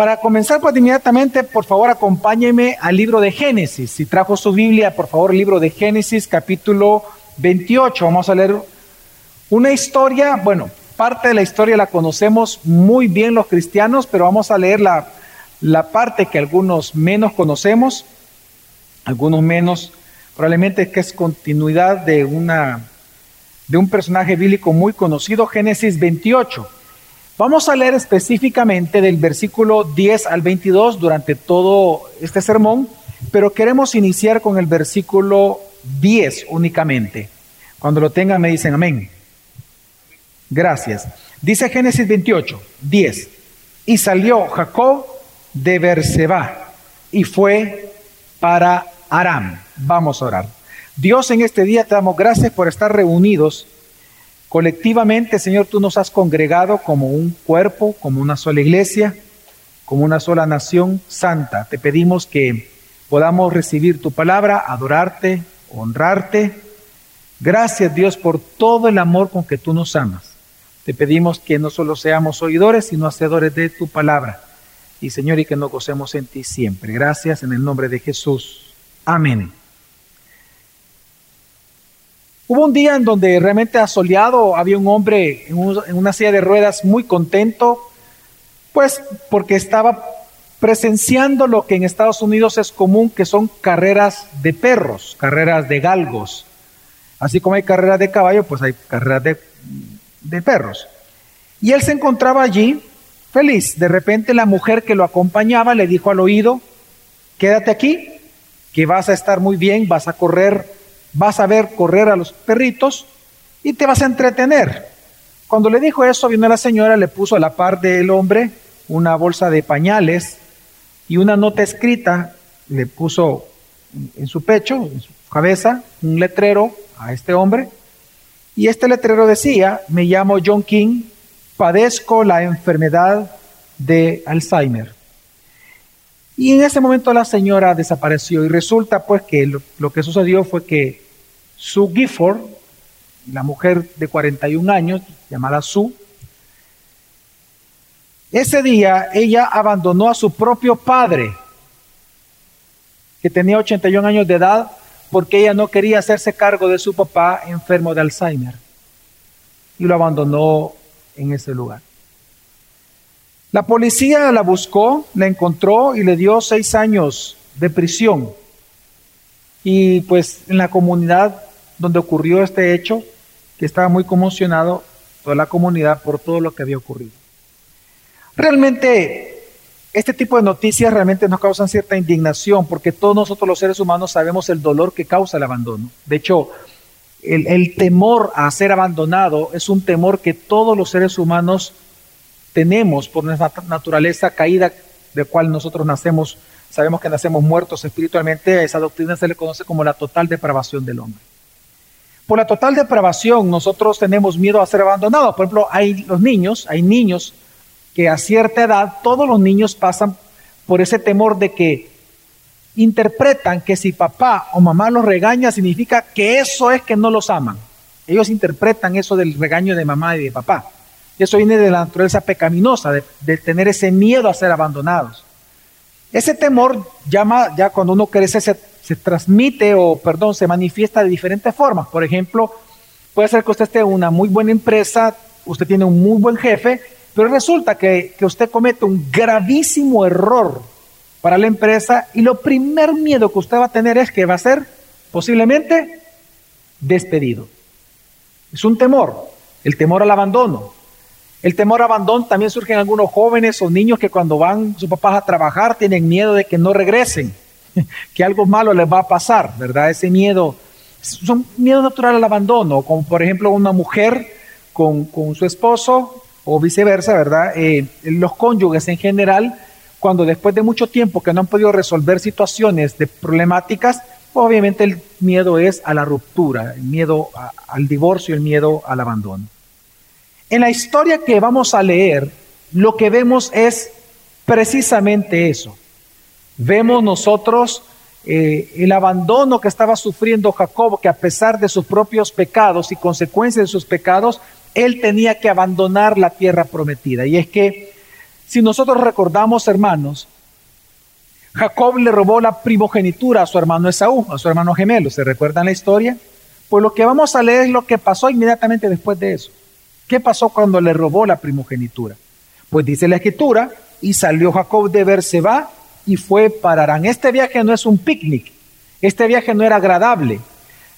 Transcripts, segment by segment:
Para comenzar pues inmediatamente, por favor acompáñeme al libro de Génesis. Si trajo su Biblia, por favor, libro de Génesis capítulo 28. Vamos a leer una historia, bueno, parte de la historia la conocemos muy bien los cristianos, pero vamos a leer la, la parte que algunos menos conocemos, algunos menos, probablemente que es continuidad de, una, de un personaje bíblico muy conocido, Génesis 28. Vamos a leer específicamente del versículo 10 al 22 durante todo este sermón, pero queremos iniciar con el versículo 10 únicamente. Cuando lo tengan me dicen amén. Gracias. Dice Génesis 28, 10. Y salió Jacob de Berseba y fue para Aram. Vamos a orar. Dios, en este día te damos gracias por estar reunidos Colectivamente, Señor, tú nos has congregado como un cuerpo, como una sola iglesia, como una sola nación santa. Te pedimos que podamos recibir tu palabra, adorarte, honrarte. Gracias Dios por todo el amor con que tú nos amas. Te pedimos que no solo seamos oidores, sino hacedores de tu palabra. Y Señor, y que nos gocemos en ti siempre. Gracias en el nombre de Jesús. Amén. Hubo un día en donde realmente asoleado había un hombre en, una silla de ruedas muy contento, pues porque estaba presenciando lo que en Estados Unidos es común, que son carreras de perros, carreras de galgos. Así como hay carreras de caballo, pues hay carreras de, perros. Y él se encontraba allí feliz. De repente la mujer que lo acompañaba le dijo al oído, quédate aquí, que vas a estar muy bien, vas a correr vas a ver correr a los perritos y te vas a entretener. Cuando le dijo eso, vino la señora, le puso a la par del hombre una bolsa de pañales y una nota escrita, le puso en su pecho, en su cabeza, un letrero a este hombre. Y este letrero decía, me llamo John King, padezco la enfermedad de Alzheimer. Y en ese momento la señora desapareció y resulta pues que lo, que sucedió fue que Sue Gifford, la mujer de 41 años, llamada Sue, ese día ella abandonó a su propio padre, que tenía 81 años de edad, porque ella no quería hacerse cargo de su papá enfermo de Alzheimer. Y lo abandonó en ese lugar. La policía la buscó, la encontró y le dio seis años de prisión. Y pues en la comunidad donde ocurrió este hecho, que estaba muy conmocionado toda la comunidad por todo lo que había ocurrido. Realmente, este tipo de noticias realmente nos causan cierta indignación porque todos nosotros los seres humanos sabemos el dolor que causa el abandono. De hecho, el, el temor a ser abandonado es un temor que todos los seres humanos tenemos por nuestra naturaleza caída, de cual nosotros nacemos, sabemos que nacemos muertos espiritualmente, esa doctrina se le conoce como la total depravación del hombre. Por la total depravación nosotros tenemos miedo a ser abandonados. Por ejemplo, hay los niños, hay niños que a cierta edad, todos los niños pasan por ese temor de que interpretan que si papá o mamá los regaña significa que eso es que no los aman. Ellos interpretan eso del regaño de mamá y de papá. Eso viene de la naturaleza pecaminosa, de, tener ese miedo a ser abandonados. Ese temor llama, ya cuando uno crece, se, se, transmite o, perdón, se manifiesta de diferentes formas. Por ejemplo, puede ser que usted esté en una muy buena empresa, usted tiene un muy buen jefe, pero resulta que, que usted comete un gravísimo error para la empresa y lo primer miedo que usted va a tener es que va a ser posiblemente despedido. Es un temor, el temor al abandono. El temor a abandono también surge en algunos jóvenes o niños que cuando van sus papás a trabajar tienen miedo de que no regresen, que algo malo les va a pasar, ¿verdad? Ese miedo, son miedo natural al abandono, como por ejemplo una mujer con, su esposo o viceversa, ¿verdad? Eh, los cónyuges en general, cuando después de mucho tiempo que no han podido resolver situaciones de problemáticas, obviamente el miedo es a la ruptura, el miedo al divorcio, el miedo al abandono. En la historia que vamos a leer, lo que vemos es precisamente eso. Vemos nosotros eh, el abandono que estaba sufriendo Jacob, que a pesar de sus propios pecados y consecuencias de sus pecados, él tenía que abandonar la tierra prometida. Y es que Si nosotros recordamos, hermanos, Jacob le robó la primogenitura a su hermano Esaú, a su hermano gemelo. ¿Se recuerdan la historia? Pues lo que vamos a leer es lo que pasó inmediatamente después de eso. ¿Qué pasó cuando le robó la primogenitura? Pues dice la escritura, y salió Jacob de Berseba y fue para Arán. Este viaje no es un picnic, este viaje no era agradable.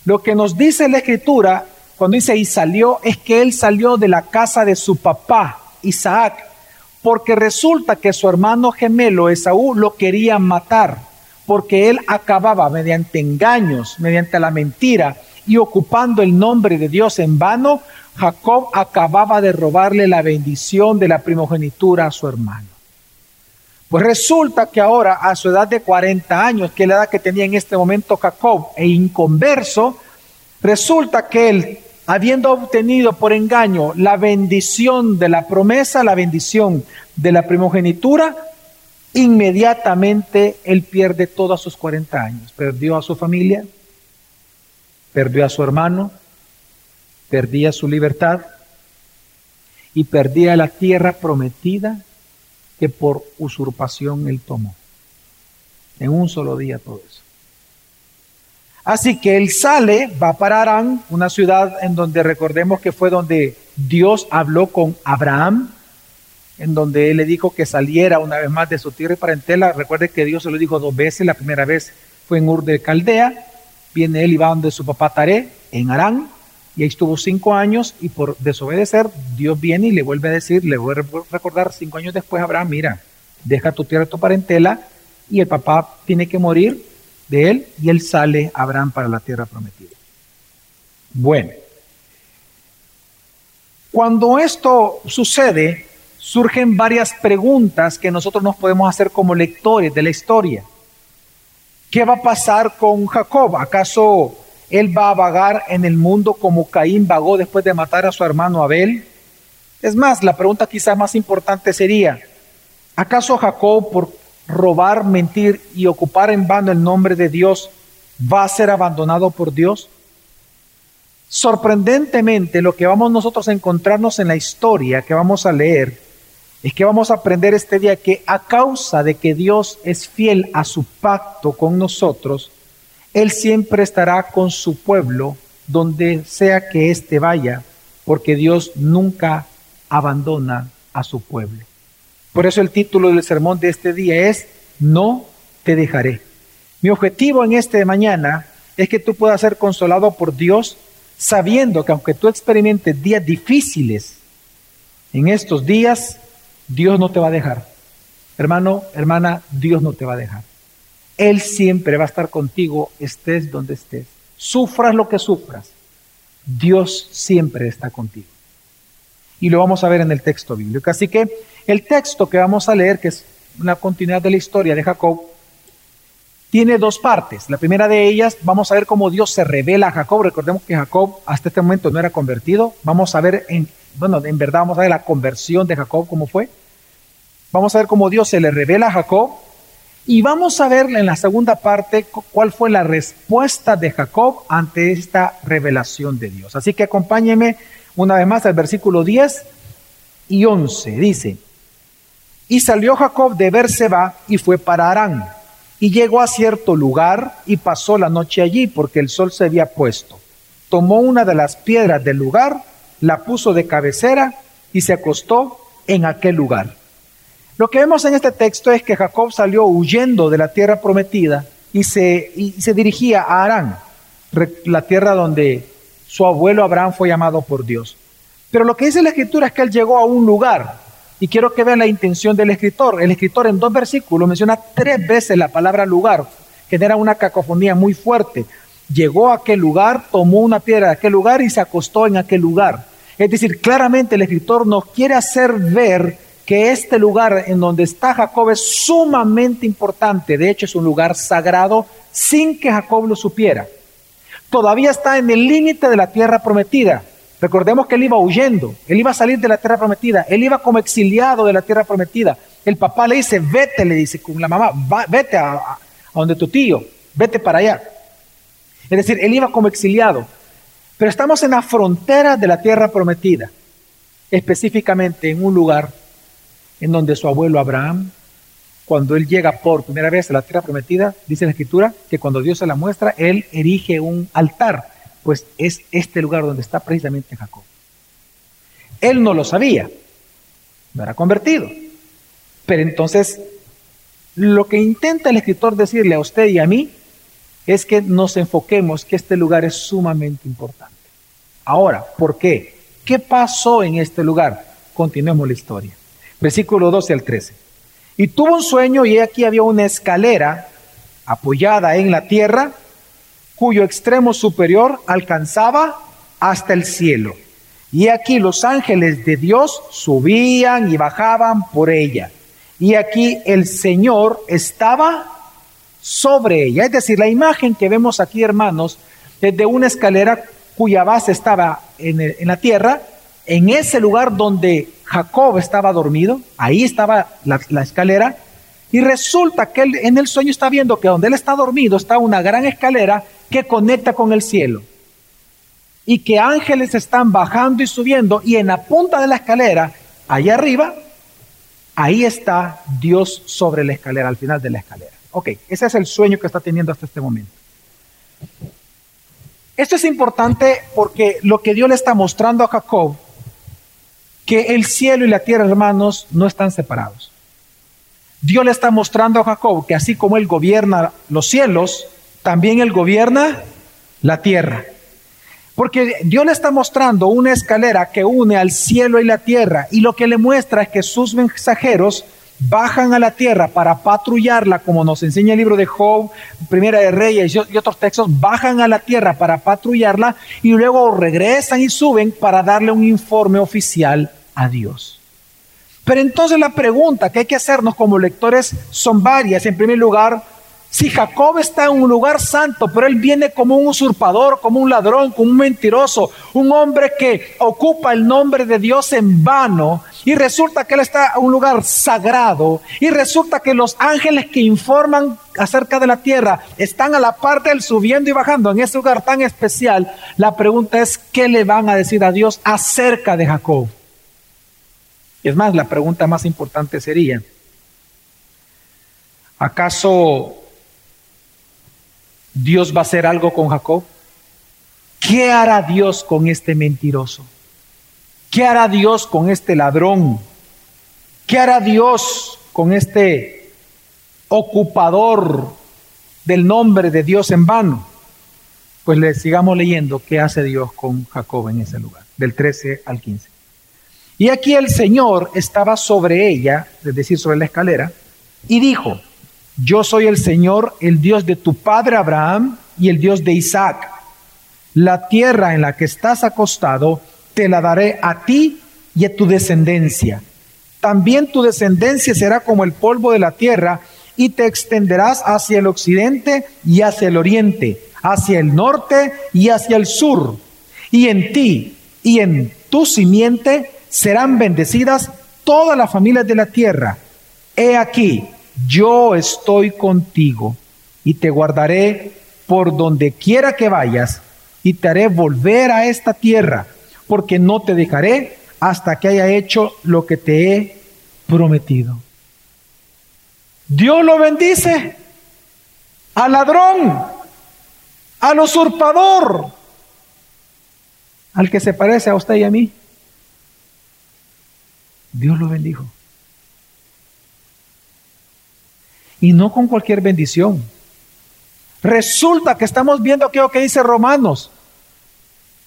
Lo que nos dice la escritura cuando dice y salió es que él salió de la casa de su papá, Isaac, porque resulta que su hermano gemelo Esaú lo quería matar, porque él acababa mediante engaños, mediante la mentira y ocupando el nombre de Dios en vano, Jacob acababa de robarle la bendición de la primogenitura a su hermano. Pues resulta que ahora, a su edad de 40 años, que es la edad que tenía en este momento Jacob, e inconverso, resulta que él habiendo obtenido por engaño la bendición de la promesa, la bendición de la primogenitura, inmediatamente él pierde todos sus 40 años. Perdió a su familia, perdió a su hermano, perdía su libertad y perdía la tierra prometida que por usurpación él tomó. En un solo día todo eso. Así que él sale, va para Arán, una ciudad en donde recordemos que fue donde Dios habló con Abraham, en donde él le dijo que saliera una vez más de su tierra y parentela. Recuerde que Dios se lo dijo dos veces, la primera vez fue en Ur de Caldea, viene él y va donde su papá Taré, en Arán, y ahí estuvo cinco años y por desobedecer, Dios viene y le vuelve a decir, le vuelve a recordar cinco años después Abraham, mira, deja tu tierra, tu parentela, y el papá tiene que morir de él y él sale Abraham para la tierra prometida. Bueno, cuando esto sucede, surgen varias preguntas que nosotros nos podemos hacer como lectores de la historia. ¿Qué va a pasar con Jacob? ¿Acaso él va a vagar en el mundo como Caín vagó después de matar a su hermano Abel? Es más, la pregunta quizás más importante sería, ¿acaso Jacob por robar, mentir y ocupar en vano el nombre de Dios va a ser abandonado por Dios? Sorprendentemente, lo que vamos nosotros a encontrarnos en la historia que vamos a leer es que vamos a aprender este día que a causa de que Dios es fiel a su pacto con nosotros, Él siempre estará con su pueblo donde sea que éste vaya, porque Dios nunca abandona a su pueblo. Por eso el título del sermón de este día es No te dejaré. Mi objetivo en este de mañana es que tú puedas ser consolado por Dios sabiendo que aunque tú experimentes días difíciles, en estos días Dios no te va a dejar. Hermano, hermana, Dios no te va a dejar. Él siempre va a estar contigo, estés donde estés. Sufras lo que sufras. Dios siempre está contigo. Y lo vamos a ver en el texto bíblico. Así que el texto que vamos a leer, que es una continuidad de la historia de Jacob, tiene dos partes. La primera de ellas, vamos a ver cómo Dios se revela a Jacob. Recordemos que Jacob hasta este momento no era convertido. Vamos a ver, en, bueno, en verdad vamos a ver la conversión de Jacob, cómo fue. Vamos a ver cómo Dios se le revela a Jacob. Y vamos a ver en la segunda parte cuál fue la respuesta de Jacob ante esta revelación de Dios. Así que acompáñeme una vez más al versículo 10 y 11 dice, y salió Jacob de Berseba y fue para Arán, y llegó a cierto lugar y pasó la noche allí porque el sol se había puesto. Tomó una de las piedras del lugar, la puso de cabecera y se acostó en aquel lugar. Lo que vemos en este texto es que Jacob salió huyendo de la tierra prometida y se, y se dirigía a Arán, la tierra donde su abuelo Abraham fue llamado por Dios. Pero lo que dice la escritura es que él llegó a un lugar. Y quiero que vean la intención del escritor. El escritor en dos versículos menciona tres veces la palabra lugar. Genera una cacofonía muy fuerte. Llegó a aquel lugar, tomó una piedra de aquel lugar y se acostó en aquel lugar. Es decir, claramente el escritor nos quiere hacer ver que este lugar en donde está Jacob es sumamente importante. De hecho, es un lugar sagrado sin que Jacob lo supiera. Todavía está en el límite de la tierra prometida. Recordemos que él iba huyendo, él iba a salir de la tierra prometida, él iba como exiliado de la tierra prometida. El papá le dice, vete, le dice con la mamá, vete a, a donde tu tío, vete para allá. Es decir, él iba como exiliado. Pero estamos en la frontera de la tierra prometida, específicamente en un lugar en donde su abuelo Abraham, cuando él llega por primera vez a la tierra prometida, dice la escritura que cuando Dios se la muestra, él erige un altar, pues es este lugar donde está precisamente Jacob. Él no lo sabía, no era convertido. Pero entonces, lo que intenta el escritor decirle a usted y a mí es que nos enfoquemos que este lugar es sumamente importante. Ahora, ¿por qué? ¿Qué pasó en este lugar? Continuemos la historia. Versículo 12 al 13. Y tuvo un sueño y aquí había una escalera apoyada en la tierra cuyo extremo superior alcanzaba hasta el cielo. Y aquí los ángeles de Dios subían y bajaban por ella. Y aquí el Señor estaba sobre ella. Es decir, la imagen que vemos aquí, hermanos, es de una escalera cuya base estaba en, la tierra, en ese lugar donde Jacob estaba dormido, ahí estaba la, escalera, y resulta que en el sueño está viendo que donde él está dormido está una gran escalera que conecta con el cielo. Y que ángeles están bajando y subiendo, y en la punta de la escalera, allá arriba, ahí está Dios sobre la escalera, al final de la escalera. Ok, ese es el sueño que está teniendo hasta este momento. Esto es importante porque lo que Dios le está mostrando a Jacob, que el cielo y la tierra, hermanos, no están separados. Dios le está mostrando a Jacob que así como él gobierna los cielos, también él gobierna la tierra. Porque Dios le está mostrando una escalera que une al cielo y la tierra y lo que le muestra es que sus mensajeros bajan a la tierra para patrullarla, como nos enseña el libro de Job, Primera de Reyes y otros textos, bajan a la tierra para patrullarla y luego regresan y suben para darle un informe oficial a Dios. Pero entonces la pregunta que hay que hacernos como lectores son varias. En primer lugar, si Jacob está en un lugar santo, pero él viene como un usurpador, como un ladrón, como un mentiroso, un hombre que ocupa el nombre de Dios en vano, y resulta que él está en un lugar sagrado, y resulta que los ángeles que informan acerca de la tierra están a la parte del subiendo y bajando en ese lugar tan especial, la pregunta es, ¿qué le van a decir a Dios acerca de Jacob? Es más, la pregunta más importante sería, ¿acaso Dios va a hacer algo con Jacob? ¿Qué hará Dios con este mentiroso? ¿Qué hará Dios con este ladrón? ¿Qué hará Dios con este ocupador del nombre de Dios en vano? Pues le sigamos leyendo qué hace Dios con Jacob en ese lugar, del 13 al 15. Y aquí el Señor estaba sobre ella, es decir, sobre la escalera, y dijo, yo soy el Señor, el Dios de tu padre Abraham y el Dios de Isaac. La tierra en la que estás acostado te la daré a ti y a tu descendencia. También tu descendencia será como el polvo de la tierra y te extenderás hacia el occidente y hacia el oriente, hacia el norte y hacia el sur. Y en ti y en tu simiente serán bendecidas todas las familias de la tierra. He aquí, yo estoy contigo y te guardaré por donde quiera que vayas y te haré volver a esta tierra, porque no te dejaré hasta que haya hecho lo que te he prometido. Dios lo bendice al ladrón, al usurpador, al que se parece a usted y a mí. Dios lo bendijo. y no con cualquier bendición. Resulta que estamos viendo aquello que dice Romanos,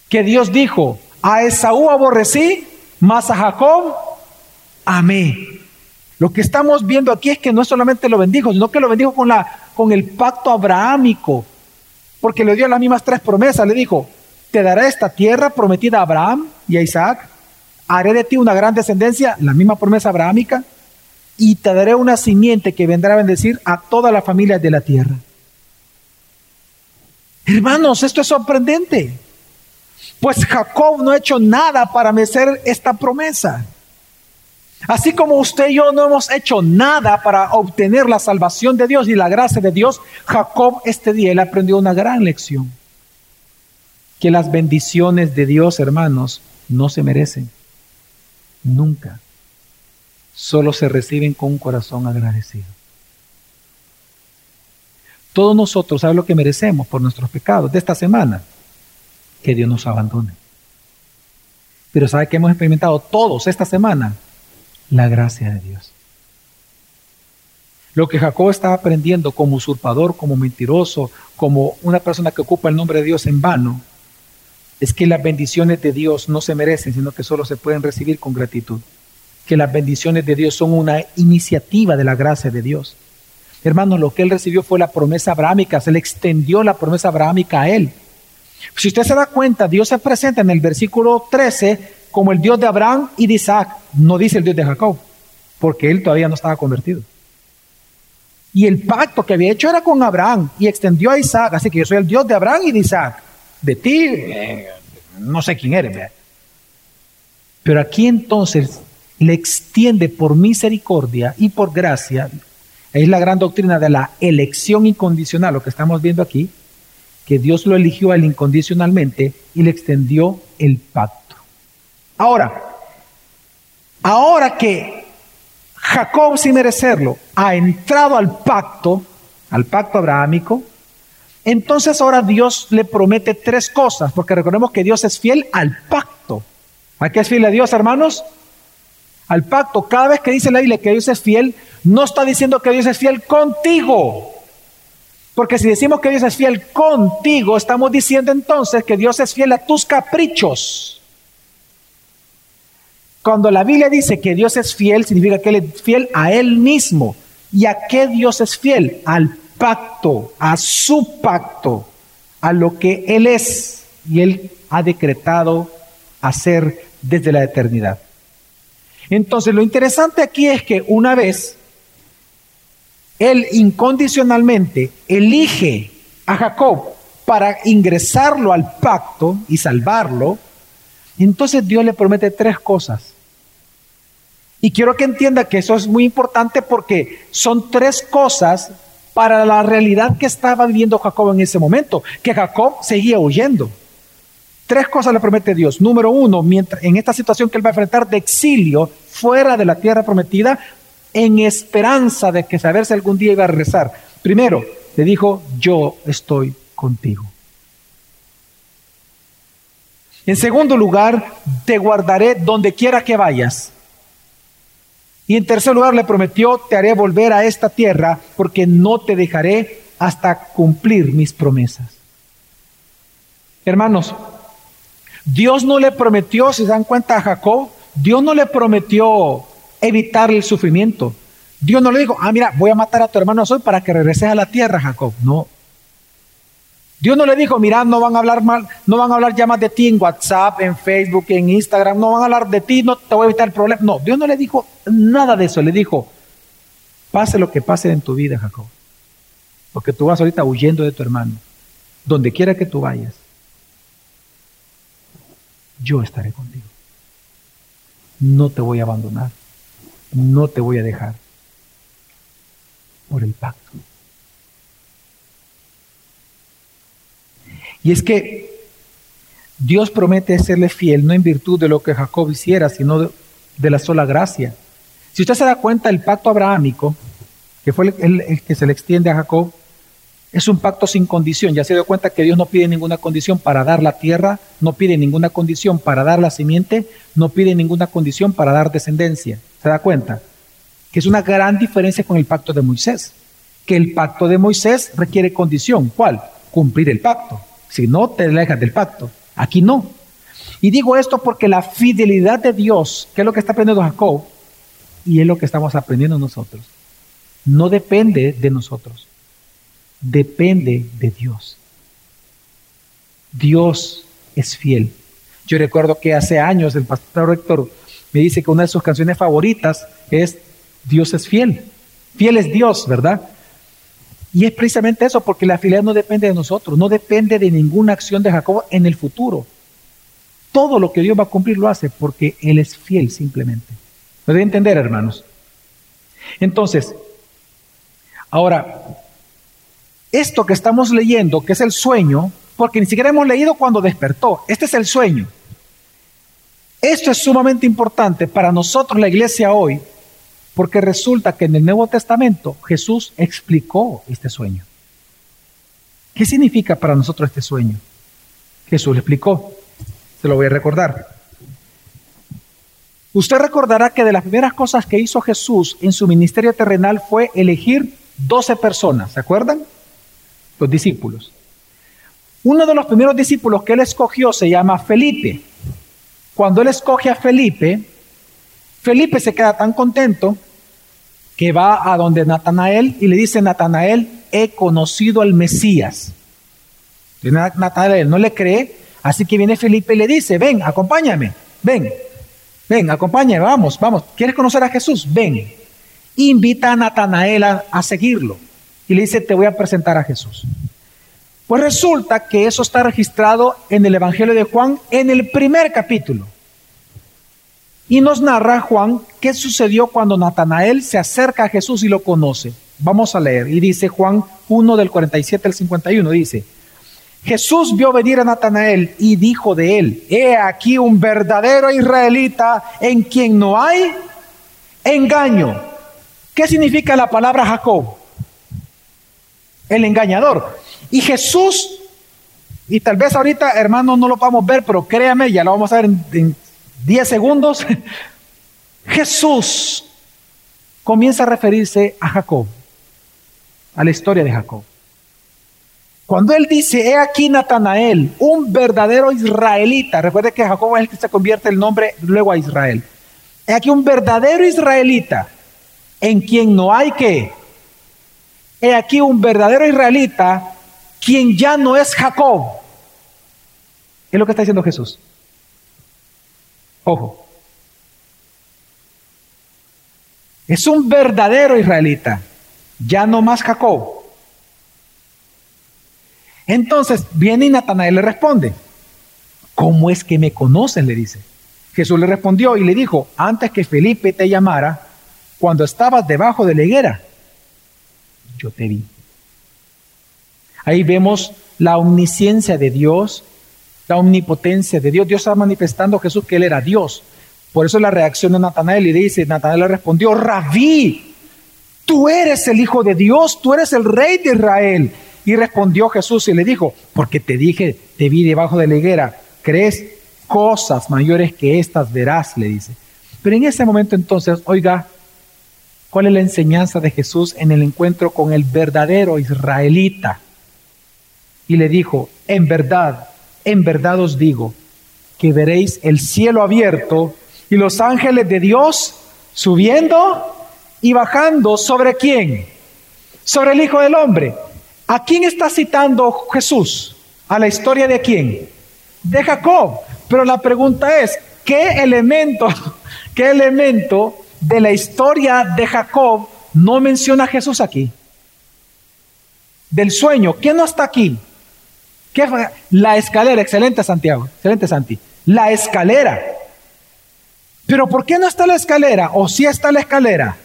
que Dios dijo, a Esaú aborrecí, mas a Jacob amé. Lo que estamos viendo aquí es que no solamente lo bendijo, sino que lo bendijo con, la, con el pacto abrahámico, porque le dio las mismas tres promesas. Le dijo, te daré esta tierra prometida a Abraham y a Isaac, haré de ti una gran descendencia, la misma promesa abrahámica, y te daré una simiente que vendrá a bendecir a todas las familias de la tierra. Hermanos, esto es sorprendente. Pues Jacob no ha hecho nada para merecer esta promesa. Así como usted y yo no hemos hecho nada para obtener la salvación de Dios y la gracia de Dios, Jacob este día él aprendió una gran lección. Que las bendiciones de Dios, hermanos, no se merecen. Nunca solo se reciben con un corazón agradecido. Todos nosotros, ¿sabes lo que merecemos por nuestros pecados de esta semana? Que Dios nos abandone. Pero ¿sabe que hemos experimentado todos esta semana? La gracia de Dios. Lo que Jacob estaba aprendiendo como usurpador, como mentiroso, como una persona que ocupa el nombre de Dios en vano, es que las bendiciones de Dios no se merecen, sino que solo se pueden recibir con gratitud. Que las bendiciones de Dios son una iniciativa de la gracia de Dios. Hermanos, lo que él recibió fue la promesa abrámica, se le extendió la promesa abrámica a él. Si usted se da cuenta, Dios se presenta en el versículo 13 como el Dios de Abraham y de Isaac, no dice el Dios de Jacob, porque él todavía no estaba convertido. Y el pacto que había hecho era con Abraham y extendió a Isaac. Así que yo soy el Dios de Abraham y de Isaac. De ti, eh, no sé quién eres. Pero aquí entonces le extiende por misericordia y por gracia. Es la gran doctrina de la elección incondicional, lo que estamos viendo aquí, que Dios lo eligió a él incondicionalmente y le extendió el pacto. Ahora, ahora que Jacob, sin merecerlo, ha entrado al pacto, al pacto abrahámico, entonces ahora Dios le promete tres cosas, porque recordemos que Dios es fiel al pacto. ¿A qué es fiel a Dios, hermanos? Al pacto. Cada vez que dice la Biblia que Dios es fiel, no está diciendo que Dios es fiel contigo. Porque si decimos que Dios es fiel contigo, estamos diciendo entonces que Dios es fiel a tus caprichos. Cuando la Biblia dice que Dios es fiel, significa que Él es fiel a Él mismo. ¿Y a qué Dios es fiel? Al pacto, a su pacto, a lo que Él es y Él ha decretado hacer desde la eternidad. Entonces, lo interesante aquí es que una vez Él incondicionalmente elige a Jacob para ingresarlo al pacto y salvarlo, entonces Dios le promete tres cosas. Y quiero que entienda que eso es muy importante porque son tres cosas para la realidad que estaba viviendo Jacob en ese momento, que Jacob seguía huyendo. Tres cosas le promete Dios. Número uno, mientras, en esta situación que él va a enfrentar de exilio fuera de la tierra prometida, en esperanza de que saber si algún día iba a regresar. Primero, le dijo, yo estoy contigo. En segundo lugar, te guardaré donde quiera que vayas. Y en tercer lugar le prometió, te haré volver a esta tierra porque no te dejaré hasta cumplir mis promesas. Hermanos, Dios no le prometió, si se dan cuenta a Jacob, Dios no le prometió evitar el sufrimiento. Dios no le dijo, ah, mira, voy a matar a tu hermano hoy para que regreses a la tierra, Jacob. No, Dios no le dijo, mira, no van a hablar mal, no van a hablar ya más de ti en WhatsApp, en Facebook, en Instagram, no van a hablar de ti, no te voy a evitar el problema. No, Dios no le dijo nada de eso, le dijo, pase lo que pase en tu vida, Jacob. Porque tú vas ahorita huyendo de tu hermano. Donde quiera que tú vayas, yo estaré contigo. No te voy a abandonar, no te voy a dejar por el pacto. Y es que Dios promete serle fiel, no en virtud de lo que Jacob hiciera, sino de, la sola gracia. Si usted se da cuenta, el pacto abrahámico, que fue el, que se le extiende a Jacob, es un pacto sin condición. Ya se dio cuenta que Dios no pide ninguna condición para dar la tierra, no pide ninguna condición para dar la simiente, no pide ninguna condición para dar descendencia. ¿Se da cuenta? Que es una gran diferencia con el pacto de Moisés. Que el pacto de Moisés requiere condición. ¿Cuál? Cumplir el pacto. Si no, te alejas del pacto. Aquí no. Y digo esto porque la fidelidad de Dios, que es lo que está aprendiendo Jacob, y es lo que estamos aprendiendo nosotros, no depende de nosotros, depende de Dios. Dios es fiel. Yo recuerdo que hace años el pastor Héctor me dice que una de sus canciones favoritas es Dios es fiel. Fiel es Dios, ¿verdad? Y es precisamente eso, porque la fidelidad no depende de nosotros, no depende de ninguna acción de Jacob en el futuro. Todo lo que Dios va a cumplir lo hace porque Él es fiel simplemente. ¿Me debe entender, hermanos? Entonces, ahora, esto que estamos leyendo, que es el sueño, porque ni siquiera hemos leído cuando despertó, este es el sueño. Esto es sumamente importante para nosotros, la iglesia hoy, Porque resulta que en el Nuevo Testamento Jesús explicó este sueño. ¿Qué significa para nosotros este sueño? Jesús lo explicó. Se lo voy a recordar. Usted recordará que de las primeras cosas que hizo Jesús en su ministerio terrenal fue elegir 12 personas, ¿se acuerdan? Los discípulos. Uno de los primeros discípulos que él escogió se llama Felipe. Cuando él escoge a Felipe, Felipe se queda tan contento que va a donde Natanael y le dice, Natanael, he conocido al Mesías. Y Natanael no le cree, así que viene Felipe y le dice, ven, acompáñame, ven, ven, acompáñame, vamos, vamos, ¿quieres conocer a Jesús? Ven. Invita a Natanael a seguirlo y le dice, te voy a presentar a Jesús. Pues resulta que eso está registrado en el Evangelio de Juan en el primer capítulo. Y nos narra Juan qué sucedió cuando Natanael se acerca a Jesús y lo conoce. Vamos a leer. Y dice Juan 1 del 47 al 51, dice, Jesús vio venir a Natanael y dijo de él, he aquí un verdadero israelita en quien no hay engaño. ¿Qué significa la palabra Jacob? El engañador. Y Jesús, y tal vez ahorita, hermanos, no lo podamos ver, pero créame, ya lo vamos a ver en, 10 segundos. Jesús comienza a referirse a Jacob, a la historia de Jacob. Cuando él dice, he aquí Natanael, un verdadero israelita, recuerde que Jacob es el que se convierte el nombre luego a Israel. He aquí un verdadero israelita en quien no hay que. He aquí un verdadero israelita quien ya no es Jacob. Es lo que está diciendo Jesús. Ojo. Es un verdadero israelita, ya no más Jacob. Entonces viene y Natanael le responde, ¿cómo es que me conocen? le dice. Jesús le respondió y le dijo, antes que Felipe te llamara, cuando estabas debajo de la higuera, yo te vi. Ahí vemos la omnisciencia de Dios, la omnipotencia de Dios. Dios está manifestando a Jesús que Él era Dios. Por eso la reacción de Natanael y dice, Natanael le respondió, Rabí, tú eres el Hijo de Dios, tú eres el Rey de Israel. Y respondió Jesús y le dijo, porque te dije, te vi debajo de la higuera, ¿crees cosas mayores que estas verás? Le dice. Pero en ese momento entonces, oiga, ¿cuál es la enseñanza de Jesús en el encuentro con el verdadero israelita? y le dijo, en verdad, en verdad os digo, que veréis el cielo abierto y los ángeles de Dios subiendo y bajando sobre quién? Sobre el Hijo del Hombre. ¿A quién está citando Jesús? ¿A la historia de quién? De Jacob. Pero la pregunta es, ¿qué elemento, qué elemento de la historia de Jacob no menciona Jesús aquí? Del sueño, ¿qué no está aquí? ¿Qué fue? La escalera, excelente Santiago, excelente Santi. La escalera. Pero ¿por qué no está la escalera? ¿O si está la escalera?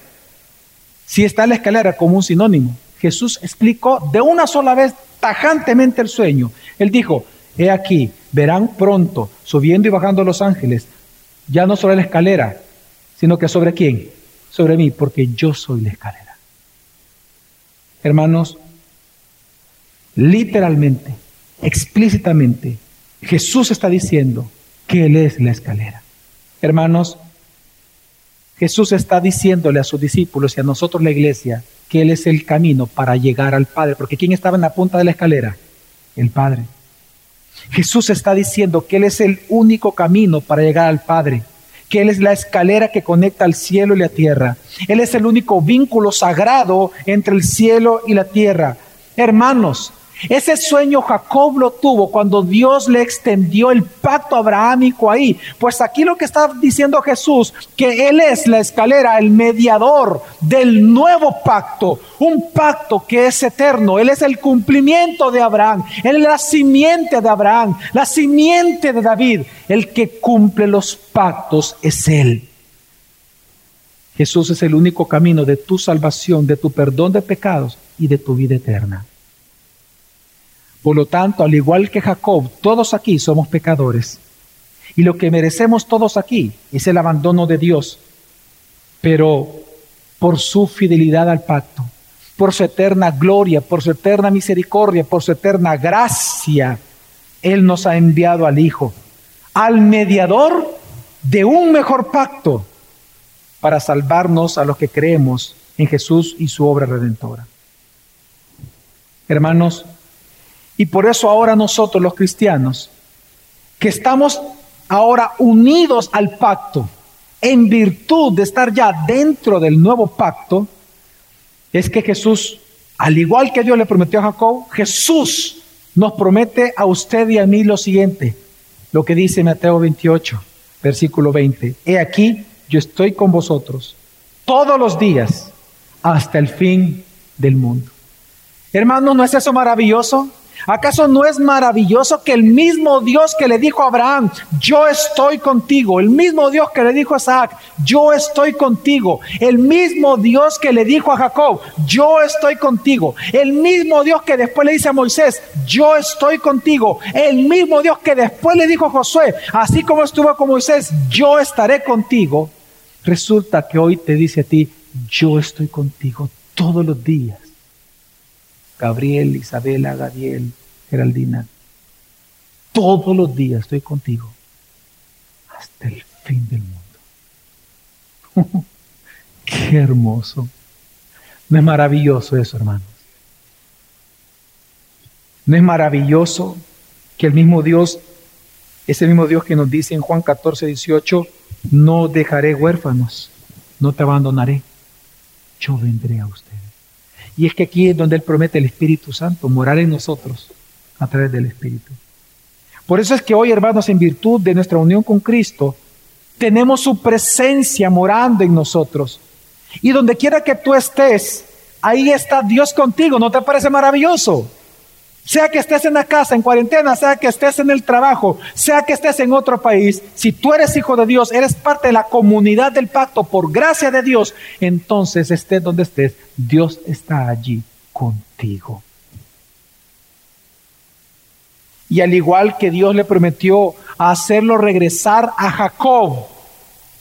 Si está la escalera como un sinónimo. Jesús explicó de una sola vez tajantemente el sueño. Él dijo, he aquí, verán pronto, subiendo y bajando los ángeles, ya no sobre la escalera, sino que sobre quién? Sobre mí, porque yo soy la escalera. Hermanos, literalmente, explícitamente Jesús está diciendo que Él es la escalera. Hermanos, Jesús está diciéndole a sus discípulos y a nosotros la iglesia que Él es el camino para llegar al Padre. Porque ¿quién estaba en la punta de la escalera? El Padre. Jesús está diciendo que Él es el único camino para llegar al Padre, que Él es la escalera que conecta al cielo y la tierra. Él es el único vínculo sagrado entre el cielo y la tierra. Hermanos, ese sueño Jacob lo tuvo cuando Dios le extendió el pacto abrahámico ahí. Pues aquí lo que está diciendo Jesús, que Él es la escalera, el mediador del nuevo pacto, un pacto que es eterno. Él es el cumplimiento de Abraham, Él es la simiente de Abraham, la simiente de David. El que cumple los pactos es Él. Jesús es el único camino de tu salvación, de tu perdón de pecados y de tu vida eterna. Por lo tanto, al igual que Jacob, todos aquí somos pecadores. Y lo que merecemos todos aquí es el abandono de Dios. Pero por su fidelidad al pacto, por su eterna gloria, por su eterna misericordia, por su eterna gracia. Él nos ha enviado al Hijo, al mediador de un mejor pacto, para salvarnos a los que creemos en Jesús y su obra redentora. Hermanos, y por eso ahora nosotros los cristianos, que estamos ahora unidos al pacto, en virtud de estar ya dentro del nuevo pacto, es que Jesús, al igual que Dios le prometió a Jacob, Jesús nos promete a usted y a mí lo siguiente, lo que dice Mateo 28, versículo 20. He aquí, yo estoy con vosotros todos los días hasta el fin del mundo. Hermano, ¿no es eso maravilloso? ¿Acaso no es maravilloso que el mismo Dios que le dijo a Abraham, yo estoy contigo, el mismo Dios que le dijo a Isaac, yo estoy contigo, el mismo Dios que le dijo a Jacob, yo estoy contigo, el mismo Dios que después le dice a Moisés, yo estoy contigo, el mismo Dios que después le dijo a Josué, así como estuvo con Moisés, yo estaré contigo, resulta que hoy te dice a ti, yo estoy contigo todos los días. Gabriel, Isabela, Gadiel, Geraldina, todos los días estoy contigo hasta el fin del mundo. Qué hermoso. ¿No es maravilloso eso, hermanos? ¿No es maravilloso que el mismo Dios, ese mismo Dios que nos dice en Juan 14, 18, no dejaré huérfanos, no te abandonaré, yo vendré a usted? Y es que aquí es donde Él promete el Espíritu Santo, morar en nosotros a través del Espíritu. Por eso es que hoy, hermanos, en virtud de nuestra unión con Cristo, tenemos su presencia morando en nosotros. Y donde quiera que tú estés, ahí está Dios contigo. ¿No te parece maravilloso? Sea que estés en la casa, en cuarentena, sea que estés en el trabajo, sea que estés en otro país, si tú eres hijo de Dios, eres parte de la comunidad del pacto por gracia de Dios, entonces estés donde estés, Dios está allí contigo. Y al igual que Dios le prometió hacerlo regresar a Jacob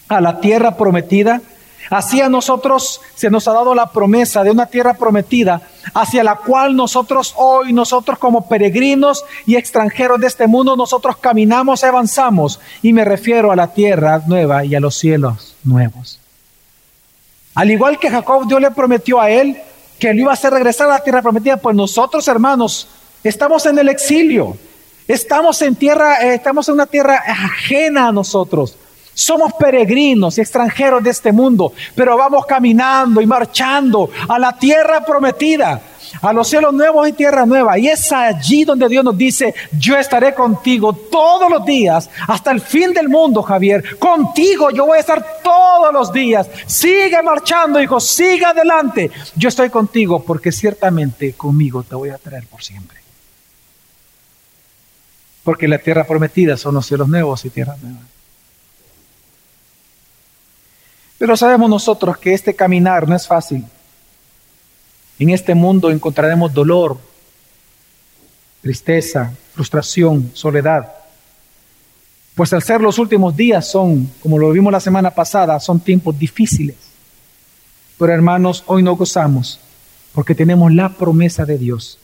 a la tierra prometida, Así a nosotros se nos ha dado la promesa de una tierra prometida hacia la cual nosotros hoy, nosotros como peregrinos y extranjeros de este mundo, nosotros caminamos avanzamos. Y me refiero a la tierra nueva y a los cielos nuevos. Al igual que Jacob, Dios le prometió a él que él iba a hacer regresar a la tierra prometida, pues nosotros hermanos estamos en el exilio. Estamos en tierra, eh, estamos en una tierra ajena a nosotros. Somos peregrinos y extranjeros de este mundo, pero vamos caminando y marchando a la tierra prometida, a los cielos nuevos y tierra nueva. Y es allí donde Dios nos dice, yo estaré contigo todos los días, hasta el fin del mundo, Javier. Contigo yo voy a estar todos los días. Sigue marchando, hijo, sigue adelante. Yo estoy contigo porque ciertamente conmigo te voy a traer por siempre. Porque la tierra prometida son los cielos nuevos y tierra nueva. Pero sabemos nosotros que este caminar no es fácil. En este mundo encontraremos dolor, tristeza, frustración, soledad. Pues al ser los últimos días son, como lo vimos la semana pasada, son tiempos difíciles. Pero hermanos, hoy no gozamos porque tenemos la promesa de Dios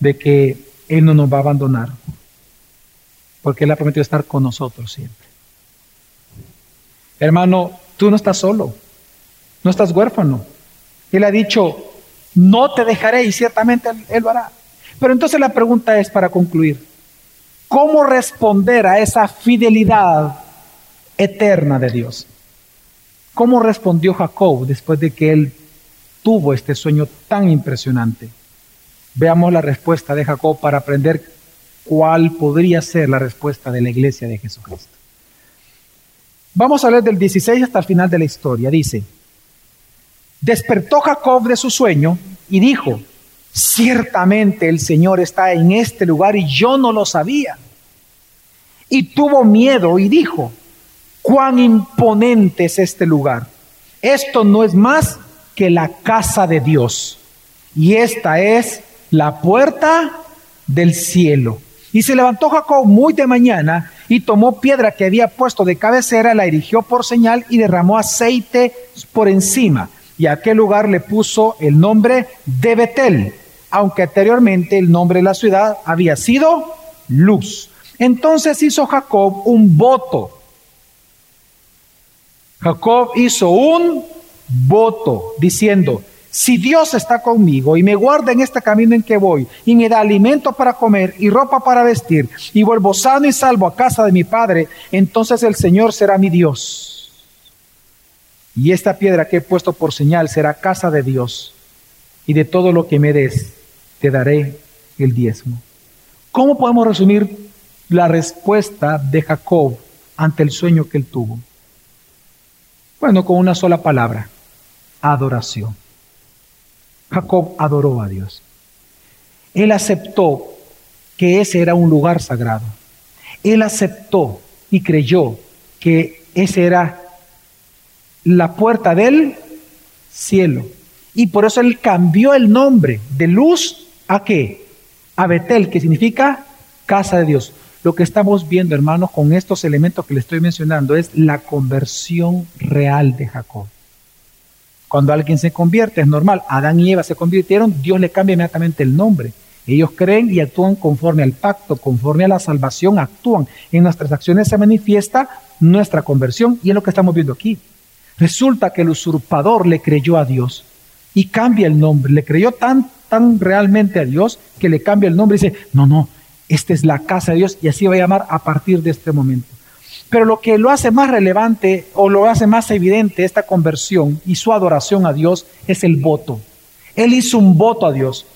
de que Él no nos va a abandonar, porque Él ha prometido estar con nosotros siempre. Hermano, tú no estás solo, no estás huérfano. Él ha dicho, no te dejaré y ciertamente él, lo hará. Pero entonces la pregunta es para concluir, ¿cómo responder a esa fidelidad eterna de Dios? ¿Cómo respondió Jacob después de que él tuvo este sueño tan impresionante? Veamos la respuesta de Jacob para aprender cuál podría ser la respuesta de la iglesia de Jesucristo. Vamos a leer del 16 hasta el final de la historia. Dice, despertó Jacob de su sueño y dijo, ciertamente el Señor está en este lugar y yo no lo sabía. Y tuvo miedo y dijo, cuán imponente es este lugar. Esto no es más que la casa de Dios. Y esta es la puerta del cielo. Y se levantó Jacob muy de mañana y tomó piedra que había puesto de cabecera, la erigió por señal y derramó aceite por encima. Y a aquel lugar le puso el nombre de Betel, aunque anteriormente el nombre de la ciudad había sido Luz. Entonces hizo Jacob un voto. Jacob hizo un voto diciendo, si Dios está conmigo y me guarda en este camino en que voy y me da alimento para comer y ropa para vestir y vuelvo sano y salvo a casa de mi Padre, entonces el Señor será mi Dios. Y esta piedra que he puesto por señal será casa de Dios y de todo lo que me des te daré el diezmo. ¿Cómo podemos resumir la respuesta de Jacob ante el sueño que él tuvo? Bueno, con una sola palabra, adoración. Jacob adoró a Dios. Él aceptó que ese era un lugar sagrado. Él aceptó y creyó que ese era la puerta del cielo. Y por eso él cambió el nombre de luz a qué? A Betel, que significa casa de Dios. Lo que estamos viendo, hermanos, con estos elementos que le estoy mencionando es la conversión real de Jacob. Cuando alguien se convierte, es normal. Adán y Eva se convirtieron, Dios le cambia inmediatamente el nombre. Ellos creen y actúan conforme al pacto, conforme a la salvación, actúan. En nuestras acciones se manifiesta nuestra conversión y es lo que estamos viendo aquí. Resulta que el usurpador le creyó a Dios y cambia el nombre. Le creyó tan, tan realmente a Dios que le cambia el nombre y dice, no, no, esta es la casa de Dios y así va a llamar a partir de este momento. Pero lo que lo hace más relevante o lo hace más evidente esta conversión y su adoración a Dios es el voto. Él hizo un voto a Dios.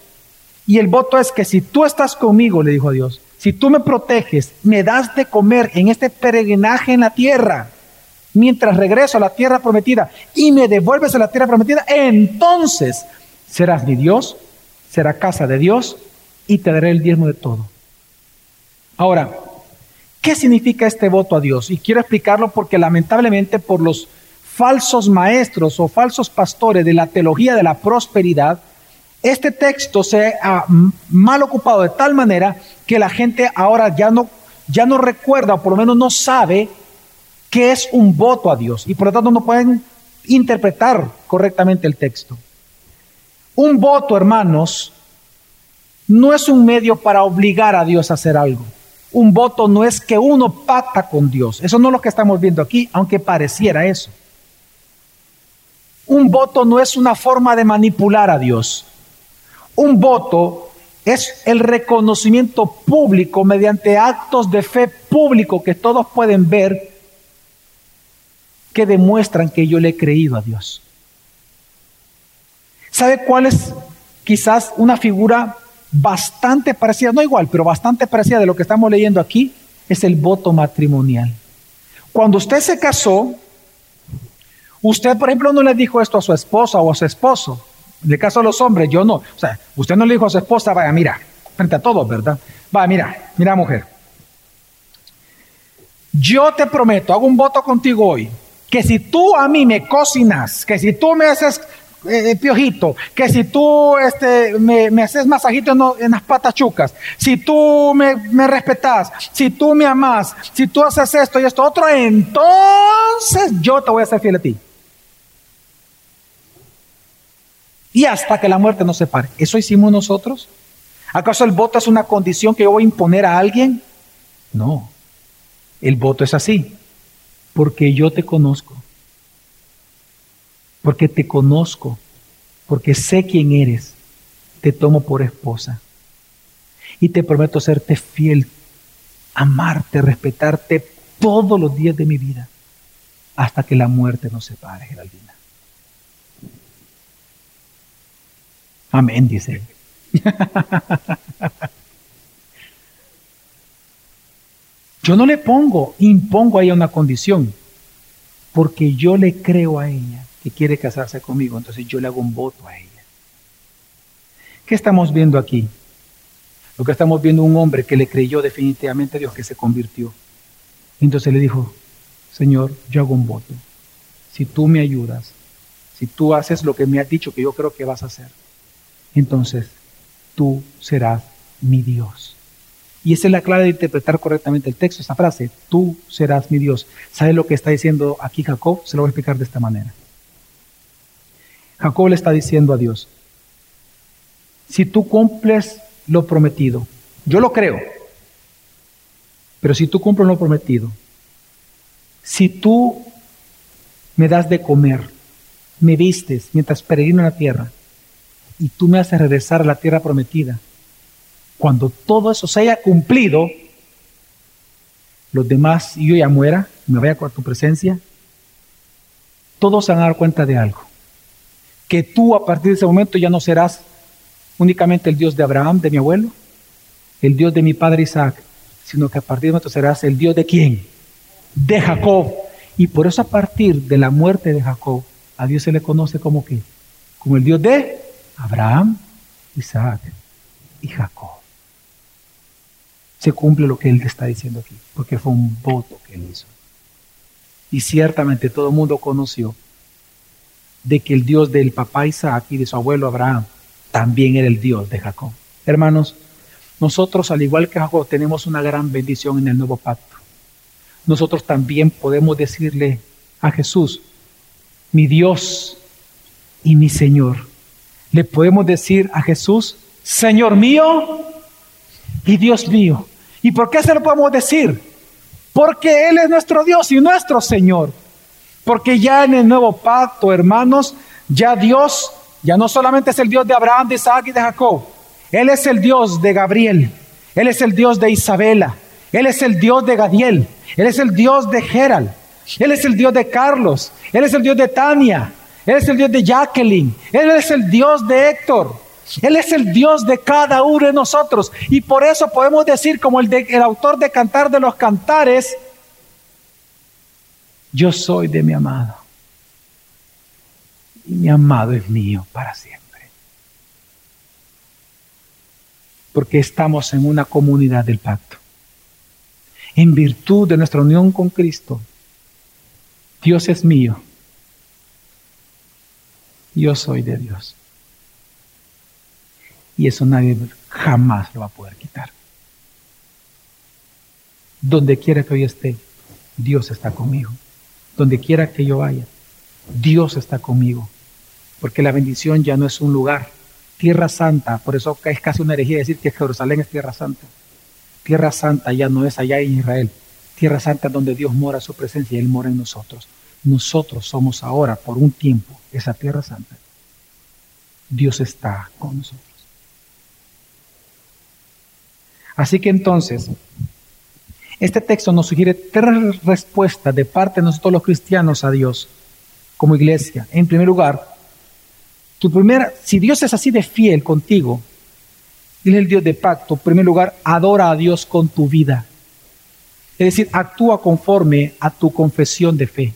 Y el voto es que si tú estás conmigo, le dijo a Dios, si tú me proteges, me das de comer en este peregrinaje en la tierra, mientras regreso a la tierra prometida y me devuelves a la tierra prometida, entonces serás mi Dios, será casa de Dios y te daré el diezmo de todo. Ahora, ¿Qué significa este voto a Dios? Y quiero explicarlo porque lamentablemente por los falsos maestros o falsos pastores de la teología de la prosperidad, este texto se ha mal ocupado de tal manera que la gente ahora ya no, ya no recuerda o por lo menos no sabe qué es un voto a Dios y por lo tanto no pueden interpretar correctamente el texto. Un voto, hermanos, no es un medio para obligar a Dios a hacer algo. Un voto no es que uno pacta con Dios. Eso no es lo que estamos viendo aquí, aunque pareciera eso. Un voto no es una forma de manipular a Dios. Un voto es el reconocimiento público mediante actos de fe público que todos pueden ver que demuestran que yo le he creído a Dios. ¿Sabe cuál es quizás una figura bastante parecida, no igual, pero bastante parecida de lo que estamos leyendo aquí, es el voto matrimonial. Cuando usted se casó, usted, por ejemplo, no le dijo esto a su esposa o a su esposo. En el caso de los hombres, yo no. O sea, usted no le dijo a su esposa, vaya, mira, frente a todos, ¿verdad? Vaya, mira, mira, mujer. Yo te prometo, hago un voto contigo hoy, que si tú a mí me cocinas, que si tú me haces eh, piojito, que si tú este, me, haces masajito en, las patas chucas, si tú me, me respetas, si tú me amas, si tú haces esto y esto otro, entonces yo te voy a ser fiel a ti. Y hasta que la muerte nos separe. ¿Eso hicimos nosotros? ¿Acaso el voto es una condición que yo voy a imponer a alguien? No. El voto es así. Porque yo te conozco porque te conozco, porque sé quién eres, te tomo por esposa. Y te prometo serte fiel, amarte, respetarte todos los días de mi vida, hasta que la muerte nos separe, Geraldina. Amén, dice Yo no le pongo, impongo a ella una condición, porque yo le creo a ella quiere casarse conmigo, entonces yo le hago un voto a ella. ¿Qué estamos viendo aquí? Lo que estamos viendo un hombre que le creyó definitivamente a Dios, que se convirtió. Entonces le dijo, Señor, yo hago un voto. Si tú me ayudas, si tú haces lo que me has dicho que yo creo que vas a hacer, entonces tú serás mi Dios Y esa es la clave de interpretar correctamente el texto, esa frase, tú serás mi Dios. ¿Sabe lo que está diciendo aquí Jacob? Se lo voy a explicar de esta manera. Jacob le está diciendo a Dios, si tú cumples lo prometido, yo lo creo, pero si tú cumples lo prometido, si tú me das de comer, me vistes mientras peregrino en la tierra, y tú me haces regresar a la tierra prometida, cuando todo eso se haya cumplido, los demás y yo ya muera, me vaya con tu presencia, todos se van a dar cuenta de algo. Que tú a partir de ese momento ya no serás únicamente el Dios de Abraham, de mi abuelo, el Dios de mi padre Isaac, sino que a partir de ese momento serás el Dios de quién? De Jacob. Y por eso a partir de la muerte de Jacob, a Dios se le conoce como qué? Como el Dios de Abraham, Isaac y Jacob se cumple lo que él está diciendo aquí, porque fue un voto que él hizo. Y ciertamente todo el mundo conoció de que el Dios del papá Isaac y de su abuelo Abraham también era el Dios de Jacob. Hermanos, nosotros al igual que Jacob tenemos una gran bendición en el nuevo pacto. Nosotros también podemos decirle a Jesús, mi Dios y mi Señor. Le podemos decir a Jesús, Señor mío y Dios mío. ¿Y por qué se lo podemos decir? Porque Él es nuestro Dios y nuestro Señor. Porque ya en el nuevo pacto, hermanos, ya Dios, ya no solamente es el Dios de Abraham, de Isaac y de Jacob. Él es el Dios de Gabriel. Él es el Dios de Isabela. Él es el Dios de Gadiel. Él es el Dios de Gerald. Él es el Dios de Carlos. Él es el Dios de Tania. Él es el Dios de Jacqueline. Él es el Dios de Héctor. Él es el Dios de cada uno de nosotros. Y por eso podemos decir, como el, el autor de Cantar de los Cantares, yo soy de mi amado. Y mi amado es mío para siempre. Porque estamos en una comunidad del pacto. En virtud de nuestra unión con Cristo, Dios es mío. Yo soy de Dios. Y eso nadie jamás lo va a poder quitar. Donde quiera que yo esté, Dios está conmigo. Donde quiera que yo vaya, Dios está conmigo. Porque la bendición ya no es un lugar. Tierra Santa, por eso es casi una herejía decir que Jerusalén es Tierra Santa. Tierra Santa ya no es allá en Israel. Tierra Santa donde Dios mora su presencia y Él mora en nosotros. Nosotros somos ahora, por un tiempo, esa Tierra Santa. Dios está con nosotros. Así que entonces, este texto nos sugiere tres respuestas de parte de nosotros los cristianos a Dios como iglesia. En primer lugar, tu primera, si Dios es así de fiel contigo, Él es el Dios de pacto, en primer lugar, adora a Dios con tu vida. Es decir, actúa conforme a tu confesión de fe.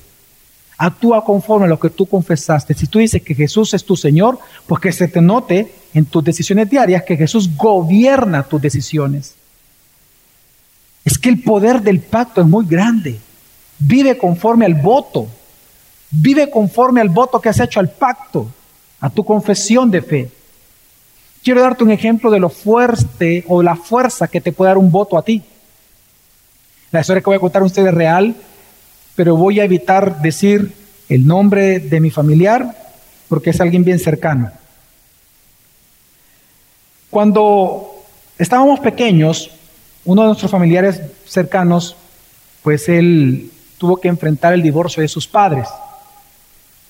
Actúa conforme a lo que tú confesaste. Si tú dices que Jesús es tu Señor, pues que se te note en tus decisiones diarias que Jesús gobierna tus decisiones. Es que el poder del pacto es muy grande. Vive conforme al voto. Vive conforme al voto que has hecho al pacto, a tu confesión de fe. Quiero darte un ejemplo de lo fuerte o la fuerza que te puede dar un voto a ti. La historia que voy a contar a ustedes es real, pero voy a evitar decir el nombre de mi familiar porque es alguien bien cercano. Cuando estábamos pequeños, uno de nuestros familiares cercanos, pues él tuvo que enfrentar el divorcio de sus padres.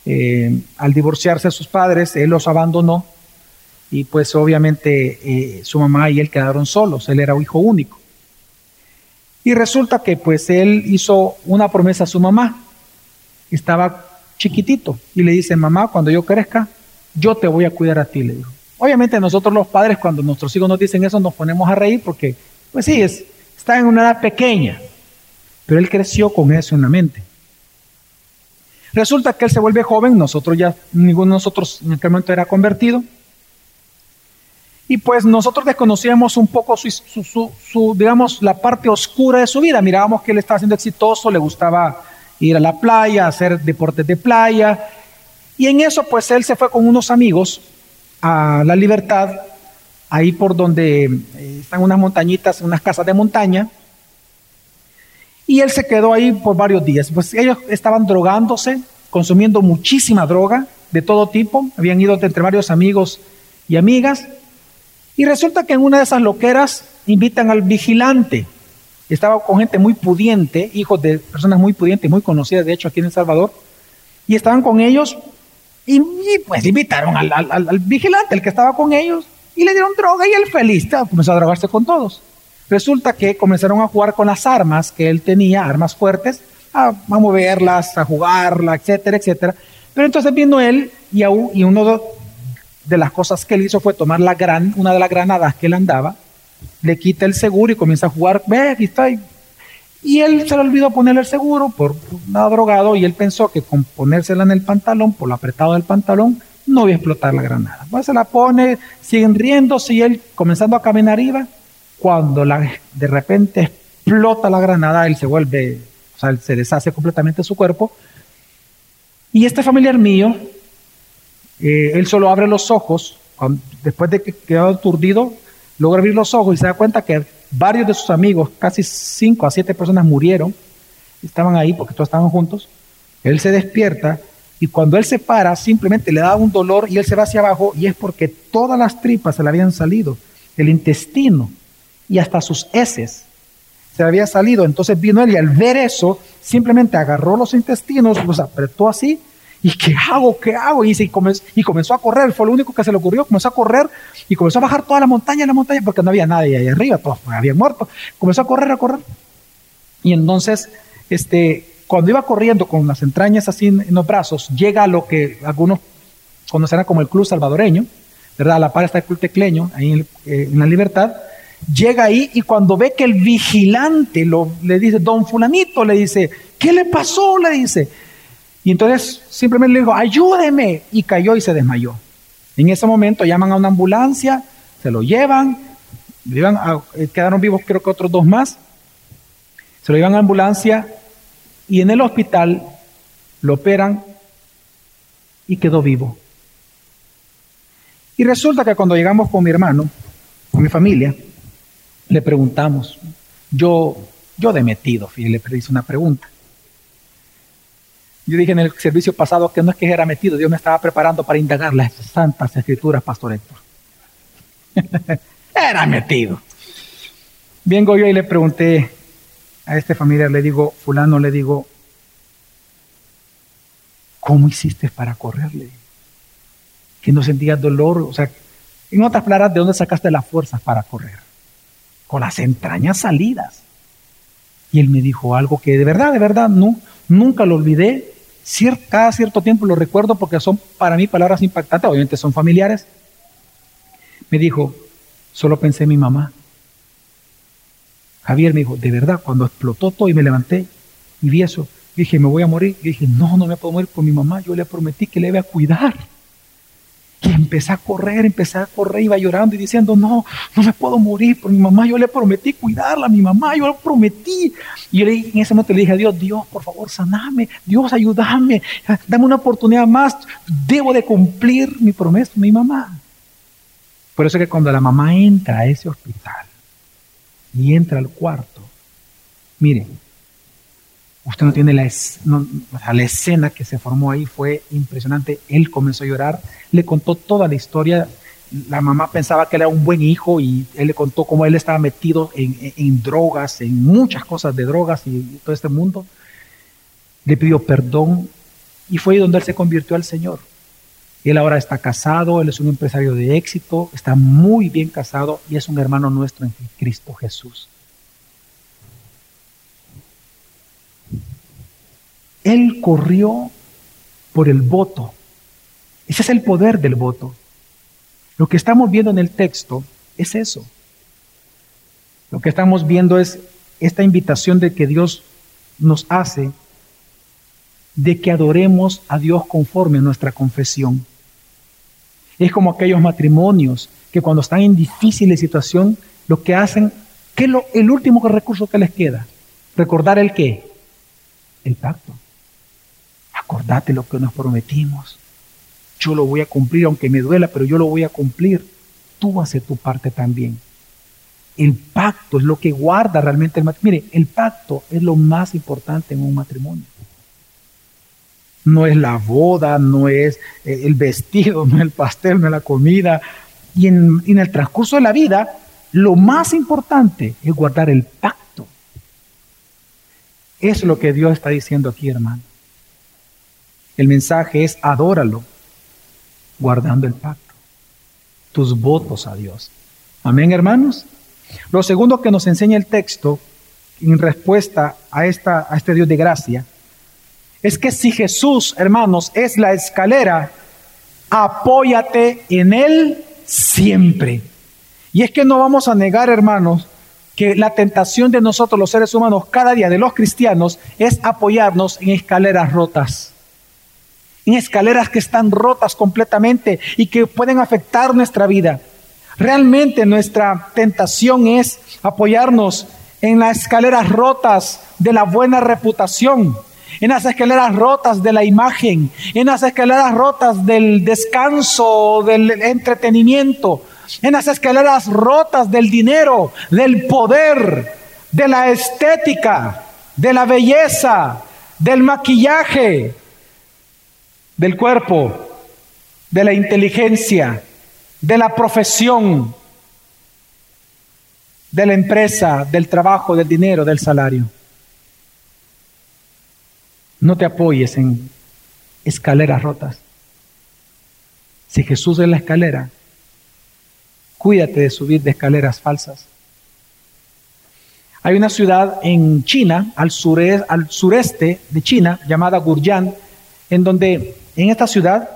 Eh, al divorciarse de sus padres, él los abandonó y pues obviamente eh, su mamá y él quedaron solos, él era hijo único. Y resulta que pues él hizo una promesa a su mamá, estaba chiquitito, y le dice, mamá, cuando yo crezca, yo te voy a cuidar a ti, le dijo. Obviamente nosotros los padres cuando nuestros hijos nos dicen eso nos ponemos a reír porque, pues sí, es, está en una edad pequeña, pero él creció con eso en la mente. Resulta que él se vuelve joven, nosotros ya, ninguno de nosotros en aquel momento era convertido, y pues nosotros desconocíamos un poco su, su, digamos, la parte oscura de su vida. Mirábamos que él estaba siendo exitoso, le gustaba ir a la playa, hacer deportes de playa, y en eso pues él se fue con unos amigos a la libertad ahí por donde eh, están unas montañitas, unas casas de montaña. Y él se quedó ahí por varios días. Pues ellos estaban drogándose, consumiendo muchísima droga de todo tipo. Habían ido entre varios amigos y amigas. Y resulta que en una de esas loqueras invitan al vigilante. Estaba con gente muy pudiente, hijos de personas muy pudientes, muy conocidas, de hecho, aquí en El Salvador. Y estaban con ellos y, pues invitaron al, vigilante, el que estaba con ellos, y le dieron droga y él feliz comenzó a drogarse con todos. Resulta que comenzaron a jugar con las armas que él tenía, armas fuertes, a, moverlas, a jugarla, etcétera, etcétera. Pero entonces vino él y, aún, y uno de las cosas que él hizo fue tomar una de las granadas que él andaba, le quita el seguro y comienza a jugar, ve, aquí está. Y él se le olvidó ponerle el seguro por nada drogado y él pensó que con ponérsela en el pantalón, por lo apretado del pantalón, no iba a explotar la granada. Pues se la pone, siguen riéndose y él comenzando a caminar iba. Cuando la, de repente explota la granada, él se vuelve, o sea, se deshace completamente su cuerpo. Y este familiar mío, eh, él solo abre los ojos, después de que quedó aturdido, logra abrir los ojos y se da cuenta que varios de sus amigos, casi cinco a siete personas murieron, estaban ahí porque todos estaban juntos. Él se despierta y cuando él se para, simplemente le da un dolor y él se va hacia abajo y es porque todas las tripas se le habían salido, el intestino y hasta sus heces se le había salido. Entonces vino él y al ver eso, simplemente agarró los intestinos, los apretó así ¿Y qué hago? ¿Qué hago? Y, comenzó, y comenzó a correr, fue lo único que se le ocurrió, comenzó a correr y comenzó a bajar toda la montaña, la montaña, porque no había nadie ahí arriba, todos habían muerto. Comenzó a correr, a correr. Y entonces, este, cuando iba corriendo con las entrañas así en, los brazos, llega a lo que algunos conocerán como el Club Salvadoreño, ¿verdad? A la par está el Club Tecleño, ahí en, eh, la Libertad. Llega ahí y cuando ve que el vigilante le dice, don fulanito, le dice, ¿qué le pasó? Le dice, y entonces simplemente le dijo, ayúdeme. Y cayó y se desmayó. En ese momento llaman a una ambulancia, se lo llevan, eh, quedaron vivos creo que otros dos más, se lo llevan a ambulancia y en el hospital lo operan y quedó vivo. Y resulta que cuando llegamos con mi hermano, con mi familia, le preguntamos, yo, yo de metido, le hice una pregunta. Yo dije en el servicio pasado que no es que era metido, Dios me estaba preparando para indagar las santas escrituras, Pastor Héctor. era metido. Vengo yo y le pregunté a este familiar, le digo, fulano, le digo, ¿cómo hiciste para correrle? Que no sentías dolor, o sea, en otras palabras, ¿de dónde sacaste las fuerzas para correr? Con las entrañas salidas. Y él me dijo algo que de verdad, de verdad, no, nunca lo olvidé cada cierto tiempo lo recuerdo porque son para mí palabras impactantes, obviamente son familiares. Me dijo, solo pensé en mi mamá. Javier me dijo, de verdad, cuando explotó todo y me levanté y vi eso, dije, me voy a morir. Y dije, no, no me puedo morir por mi mamá, yo le prometí que le iba a cuidar. Y empecé a correr, empecé a correr, iba llorando y diciendo, no, no me puedo morir por mi mamá, yo le prometí cuidarla mi mamá, yo le prometí. Y yo en ese momento le dije a Dios, Dios, por favor, saname, Dios, ayúdame, dame una oportunidad más, debo de cumplir mi promesa, mi mamá. Por eso que cuando la mamá entra a ese hospital y entra al cuarto, miren, Usted no tiene la, escena que se formó ahí, fue impresionante. Él comenzó a llorar, le contó toda la historia. La mamá pensaba que era un buen hijo y él le contó cómo él estaba metido en, drogas, en muchas cosas de drogas y todo este mundo. Le pidió perdón y fue ahí donde él se convirtió al Señor. Él ahora está casado, él es un empresario de éxito, está muy bien casado y es un hermano nuestro en Cristo Jesús. Él corrió por el voto. Ese es el poder del voto. Lo que estamos viendo en el texto es eso. Lo que estamos viendo es esta invitación de que Dios nos hace de que adoremos a Dios conforme a nuestra confesión. Es como aquellos matrimonios que cuando están en difícil situación, lo que hacen, ¿qué es el último recurso que les queda? Recordar el qué? El pacto. Acordate lo que nos prometimos. Yo lo voy a cumplir, aunque me duela, pero yo lo voy a cumplir. tú haces tu parte también. El pacto es lo que guarda realmente el matrimonio. Mire, el pacto es lo más importante en un matrimonio. No es la boda, no es eh, el vestido, no es el pastel, no es la comida. Y en, el transcurso de la vida, lo más importante es guardar el pacto. Es lo que Dios está diciendo aquí, hermano. El mensaje es adóralo, guardando el pacto, tus votos a Dios. Amén, hermanos. Lo segundo que nos enseña el texto en respuesta a, esta, a este Dios de gracia es que si Jesús, hermanos, es la escalera, apóyate en Él siempre. Y es que no vamos a negar, hermanos, que la tentación de nosotros los seres humanos cada día de los cristianos es apoyarnos en escaleras rotas. En escaleras que están rotas completamente y que pueden afectar nuestra vida. Realmente nuestra tentación es apoyarnos en las escaleras rotas de la buena reputación, en las escaleras rotas de la imagen, en las escaleras rotas del descanso, del entretenimiento, en las escaleras rotas del dinero, del poder, de la estética, de la belleza, del maquillaje, del cuerpo, de la inteligencia, de la profesión, de la empresa, del trabajo, del dinero, del salario. No te apoyes en escaleras rotas. Si Jesús es la escalera, cuídate de subir de escaleras falsas. Hay una ciudad en China, al, al sureste de China, llamada Guryan, en donde en esta ciudad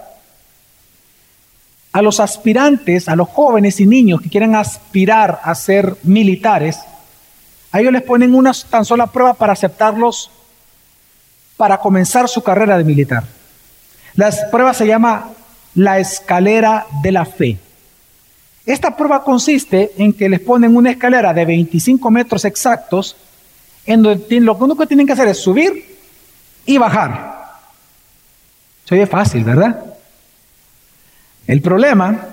a los aspirantes, a los jóvenes y niños que quieren aspirar a ser militares, a ellos les ponen una tan sola prueba para aceptarlos para comenzar su carrera de militar. La prueba se llama la escalera de la fe. Esta prueba consiste en que les ponen una escalera de 25 metros exactos, en donde lo único que tienen que hacer es subir y bajar. Se oye fácil, ¿verdad? El problema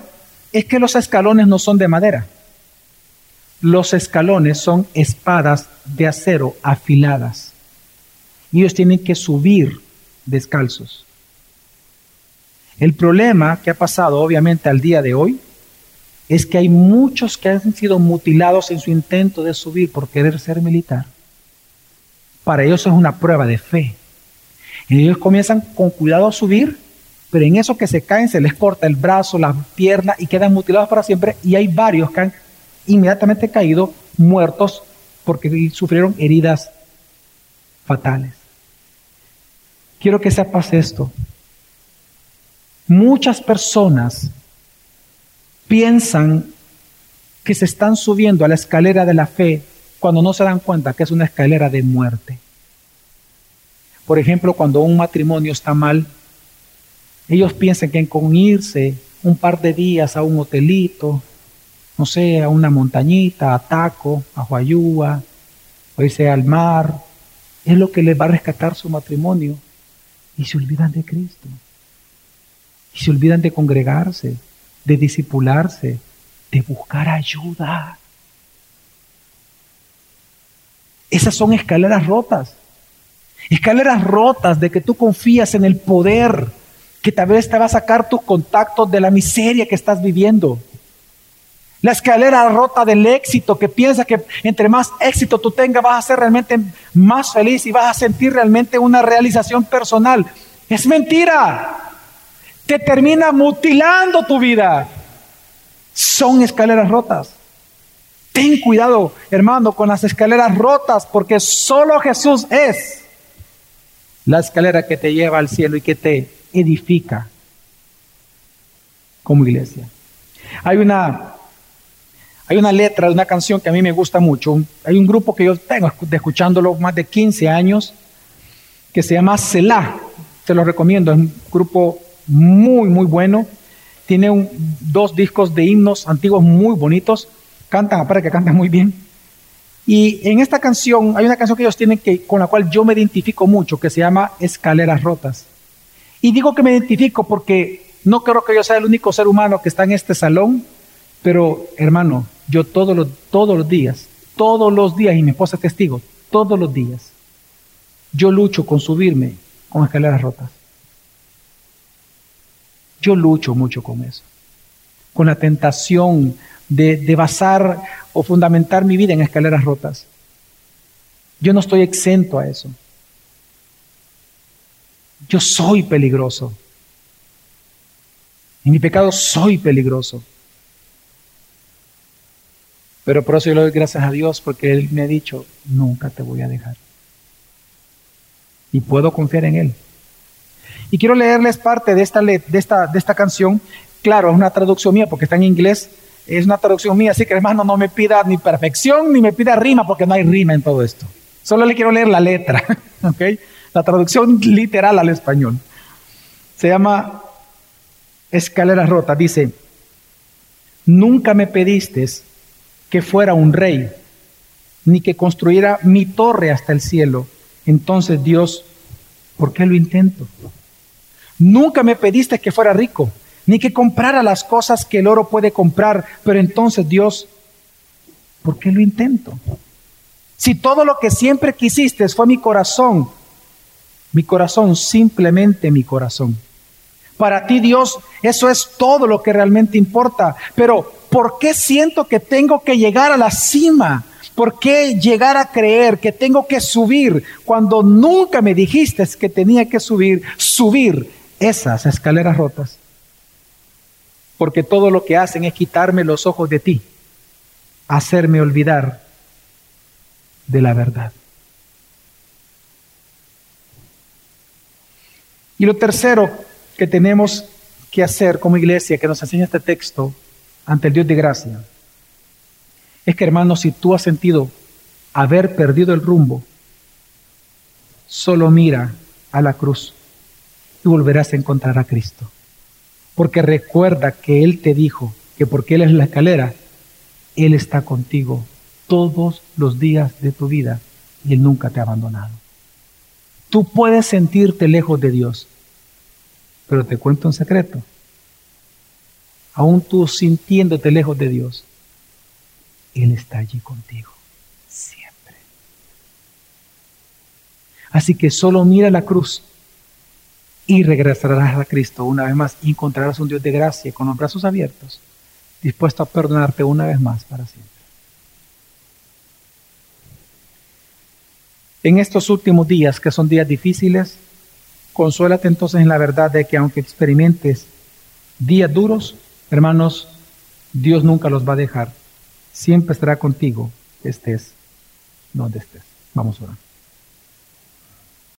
es que los escalones no son de madera. Los escalones son espadas de acero afiladas. Ellos tienen que subir descalzos. El problema que ha pasado obviamente al día de hoy es que hay muchos que han sido mutilados en su intento de subir por querer ser militar. Para ellos es una prueba de fe. Ellos comienzan con cuidado a subir pero en eso que se caen se les corta el brazo, la pierna y quedan mutilados para siempre. Y hay varios que han inmediatamente caído muertos porque sufrieron heridas fatales. Quiero que sepas esto. Muchas personas piensan que se están subiendo a la escalera de la fe cuando no se dan cuenta que es una escalera de muerte. Por ejemplo, cuando un matrimonio está mal, ellos piensan que con irse un par de días a un hotelito, no sé, a una montañita, a Taco, a Huayúa, o irse al mar, es lo que les va a rescatar su matrimonio. Y se olvidan de Cristo. Y se olvidan de congregarse, de disipularse, de buscar ayuda. Esas son escaleras rotas. Escaleras rotas de que tú confías en el poder que tal vez te va a sacar tus contactos de la miseria que estás viviendo. La escalera rota del éxito, que piensa que entre más éxito tú tengas vas a ser realmente más feliz y vas a sentir realmente una realización personal. Es mentira. Te termina mutilando tu vida. Son escaleras rotas. Ten cuidado, hermano, con las escaleras rotas, porque solo Jesús es la escalera que te lleva al cielo y que te edifica como iglesia. Hay una, hay una letra de una canción que a mí me gusta mucho. Hay un grupo que yo tengo escuchándolo más de 15 años que se llama Selah. Se lo recomiendo, es un grupo muy, muy bueno. Tiene dos discos de himnos antiguos muy bonitos. Cantan, aparte que cantan muy bien. Y en esta canción, hay una canción que ellos tienen que, con la cual yo me identifico mucho, que se llama Escaleras Rotas. Y digo que me identifico porque no creo que yo sea el único ser humano que está en este salón Pero, hermano, yo todos los, todos los días, todos los días, y mi esposa es testigo, todos los días, yo lucho con subirme con escaleras rotas. Yo lucho mucho con eso, con la tentación de, de basar o fundamentar mi vida en escaleras rotas. Yo no estoy exento a eso. Yo soy peligroso. En mi pecado soy peligroso. Pero por eso yo le doy gracias a Dios porque Él me ha dicho, nunca te voy a dejar. Y puedo confiar en Él. Y quiero leerles parte de esta, de esta, de esta canción. Claro, es una traducción mía porque está en inglés. Es una traducción mía, así que hermano, no me pida ni perfección ni me pida rima porque no hay rima en todo esto. Solo le quiero leer la letra, ¿ok? La traducción literal al español. Se llama Escalera Rota. Dice, nunca me pediste que fuera un rey, ni que construyera mi torre hasta el cielo. Entonces Dios, ¿por qué lo intento? Nunca me pediste que fuera rico, ni que comprara las cosas que el oro puede comprar, pero entonces Dios, ¿por qué lo intento? Si todo lo que siempre quisiste fue mi corazón, mi corazón, simplemente mi corazón. Para ti, Dios, eso es todo lo que realmente importa. Pero, ¿por qué siento que tengo que llegar a la cima? ¿Por qué llegar a creer que tengo que subir cuando nunca me dijiste que tenía que subir, subir esas escaleras rotas? Porque todo lo que hacen es quitarme los ojos de ti, hacerme olvidar de la verdad. Y lo tercero que tenemos que hacer como iglesia, que nos enseña este texto ante el Dios de gracia, es que hermano, si tú has sentido haber perdido el rumbo, solo mira a la cruz y volverás a encontrar a Cristo. Porque recuerda que Él te dijo que porque Él es la escalera, Él está contigo todos los días de tu vida y Él nunca te ha abandonado. Tú puedes sentirte lejos de Dios, pero te cuento un secreto. Aún tú sintiéndote lejos de Dios, Él está allí contigo, siempre. Así que solo mira la cruz y regresarás a Cristo una vez más y encontrarás un Dios de gracia con los brazos abiertos, dispuesto a perdonarte una vez más para siempre. En estos últimos días, que son días difíciles, consuélate entonces en la verdad de que aunque experimentes días duros, hermanos, Dios nunca los va a dejar. Siempre estará contigo, estés donde estés. Vamos a orar.